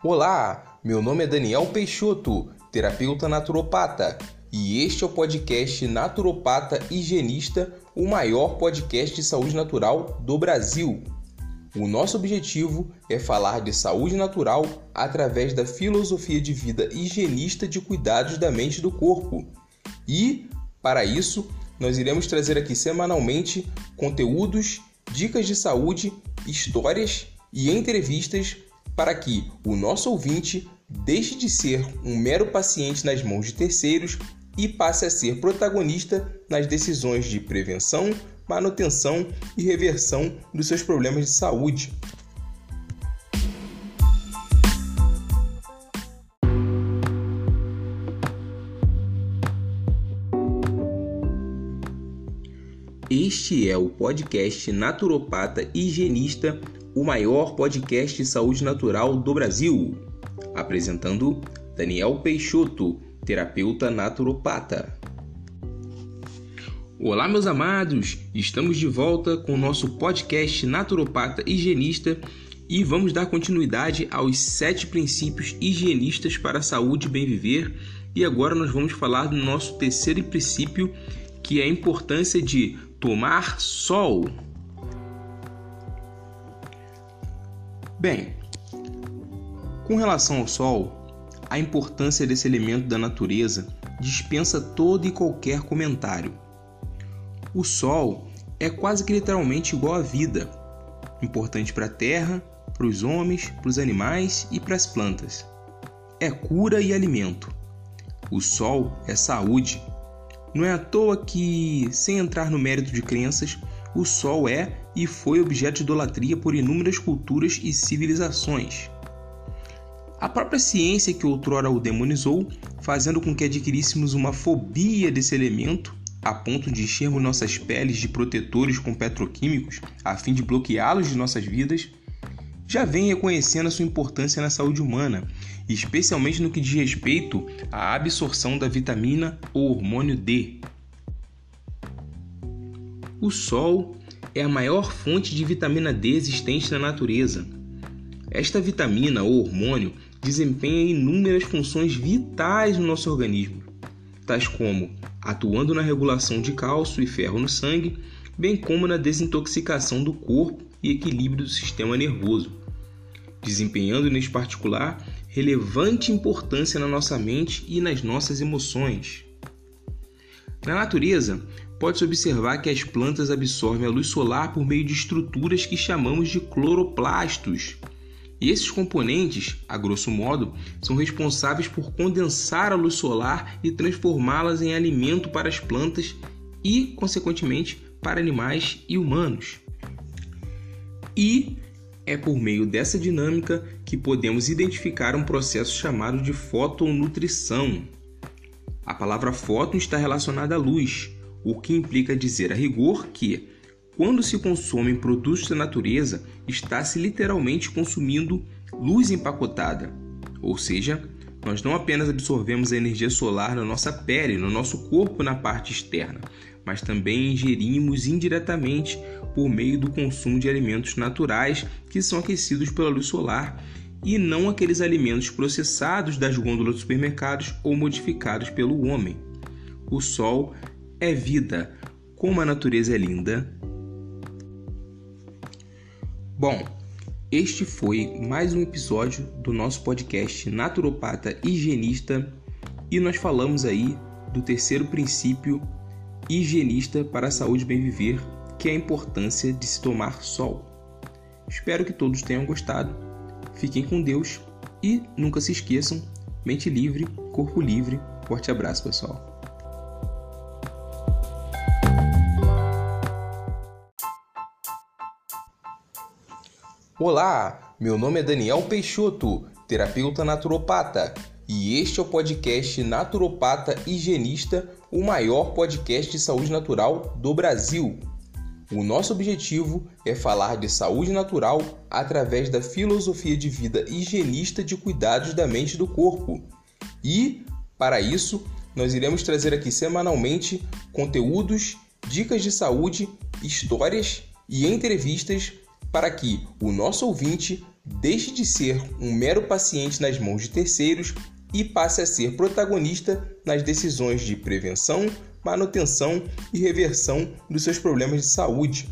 Olá, meu nome é Daniel Peixoto, terapeuta naturopata, e este é o podcast Naturopata Higienista, o maior podcast de saúde natural do Brasil. O nosso objetivo é falar de saúde natural através da filosofia de vida higienista de cuidados da mente e do corpo. E, para isso, nós iremos trazer aqui semanalmente conteúdos, dicas de saúde, histórias e entrevistas para que o nosso ouvinte deixe de ser um mero paciente nas mãos de terceiros e passe a ser protagonista nas decisões de prevenção, manutenção e reversão dos seus problemas de saúde. Este é o podcast Naturopata Higienista, o maior podcast de saúde natural do Brasil. Apresentando Daniel Peixoto, terapeuta naturopata. Olá, meus amados! Estamos de volta com o nosso podcast Naturopata Higienista e vamos dar continuidade aos sete princípios higienistas para a saúde e bem viver. E agora nós vamos falar do nosso terceiro princípio, que é a importância de tomar sol. Bem, com relação ao sol, a importância desse elemento da natureza dispensa todo e qualquer comentário. O Sol é quase que literalmente igual à vida, importante para a Terra, para os homens, para os animais e para as plantas. É cura e alimento. O Sol é saúde. Não é à toa que, sem entrar no mérito de crenças, o Sol é e foi objeto de idolatria por inúmeras culturas e civilizações. A própria ciência que outrora o demonizou, fazendo com que adquiríssemos uma fobia desse elemento, a ponto de enchermos nossas peles de protetores com petroquímicos a fim de bloqueá-los de nossas vidas, já vem reconhecendo a sua importância na saúde humana, especialmente no que diz respeito à absorção da vitamina ou hormônio D. O Sol é a maior fonte de vitamina D existente na natureza. Esta vitamina ou hormônio desempenha inúmeras funções vitais no nosso organismo, tais como atuando na regulação de cálcio e ferro no sangue, bem como na desintoxicação do corpo e equilíbrio do sistema nervoso, desempenhando nesse particular relevante importância na nossa mente e nas nossas emoções. Na natureza, pode-se observar que as plantas absorvem a luz solar por meio de estruturas que chamamos de cloroplastos. E esses componentes, a grosso modo, são responsáveis por condensar a luz solar e transformá-las em alimento para as plantas e, consequentemente, para animais e humanos. E é por meio dessa dinâmica que podemos identificar um processo chamado de fotonutrição. A palavra foto está relacionada à luz, o que implica dizer a rigor que, quando se consomem produtos da natureza, está-se literalmente consumindo luz empacotada. Ou seja, nós não apenas absorvemos a energia solar na nossa pele, no nosso corpo na parte externa, mas também ingerimos indiretamente por meio do consumo de alimentos naturais que são aquecidos pela luz solar e não aqueles alimentos processados das gôndolas dos supermercados ou modificados pelo homem. O sol é vida. Como a natureza é linda, Bom, este foi mais um episódio do nosso podcast Naturopata Higienista e nós falamos aí do terceiro princípio higienista para a saúde bem viver, que é a importância de se tomar sol. Espero que todos tenham gostado. Fiquem com Deus e nunca se esqueçam: mente livre, corpo livre. Forte abraço, pessoal. Olá, meu nome é Daniel Peixoto, terapeuta naturopata, e este é o podcast Naturopata Higienista, o maior podcast de saúde natural do Brasil. O nosso objetivo é falar de saúde natural através da filosofia de vida higienista de cuidados da mente e do corpo. E, para isso, nós iremos trazer aqui semanalmente conteúdos, dicas de saúde, histórias e entrevistas para que o nosso ouvinte deixe de ser um mero paciente nas mãos de terceiros e passe a ser protagonista nas decisões de prevenção, manutenção e reversão dos seus problemas de saúde.